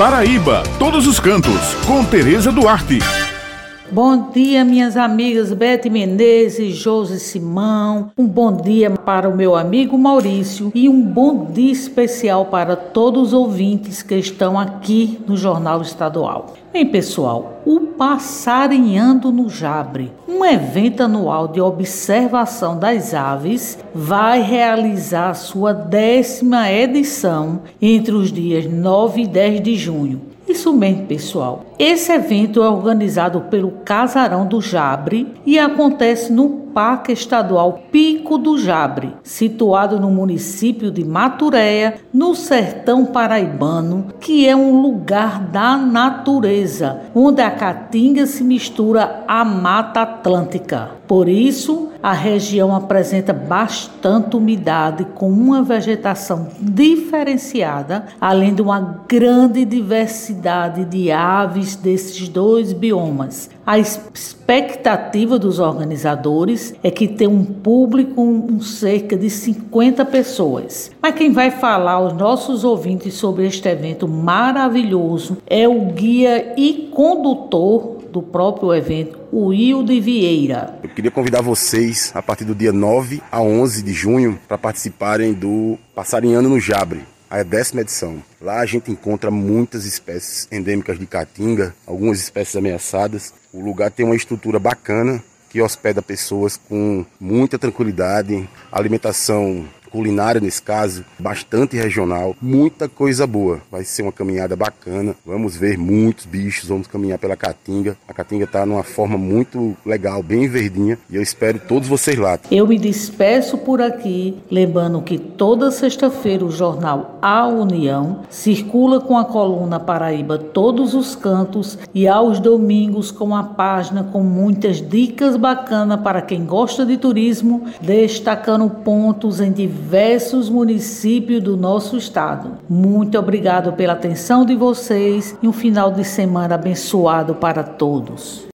Paraíba, todos os cantos, com Tereza Duarte. Bom dia, minhas amigas Bete Menezes, Josi Simão. Um bom dia para o meu amigo Maurício e um bom dia especial para todos os ouvintes que estão aqui no Jornal Estadual. Bem, pessoal, o Passarinhando no Jabre, um evento anual de observação das aves, vai realizar sua décima edição entre os dias 9 e 10 de junho isso mesmo, pessoal. Esse evento é organizado pelo Casarão do Jabre e acontece no Parque Estadual Pico do Jabre, situado no município de Maturéia, no sertão paraibano, que é um lugar da natureza, onde a caatinga se mistura à Mata Atlântica. Por isso, a região apresenta bastante umidade, com uma vegetação diferenciada, além de uma grande diversidade de aves desses dois biomas. A expectativa dos organizadores é que tenha um público com cerca de 50 pessoas. Mas quem vai falar aos nossos ouvintes sobre este evento maravilhoso é o guia e condutor do próprio evento, o Wilde Vieira. Eu queria convidar vocês a partir do dia 9 a 11 de junho para participarem do Passarinhando no Jabre a décima edição. Lá a gente encontra muitas espécies endêmicas de caatinga, algumas espécies ameaçadas. O lugar tem uma estrutura bacana que hospeda pessoas com muita tranquilidade, alimentação culinária nesse caso, bastante regional, muita coisa boa. Vai ser uma caminhada bacana. Vamos ver muitos bichos, vamos caminhar pela Caatinga. A Caatinga está numa forma muito legal, bem verdinha, e eu espero todos vocês lá. Eu me despeço por aqui, lembrando que toda sexta-feira o jornal A União circula com a coluna Paraíba todos os cantos e aos domingos com a página com muitas dicas bacanas para quem gosta de turismo, destacando pontos em diversos diversos municípios do nosso estado. Muito obrigado pela atenção de vocês e um final de semana abençoado para todos.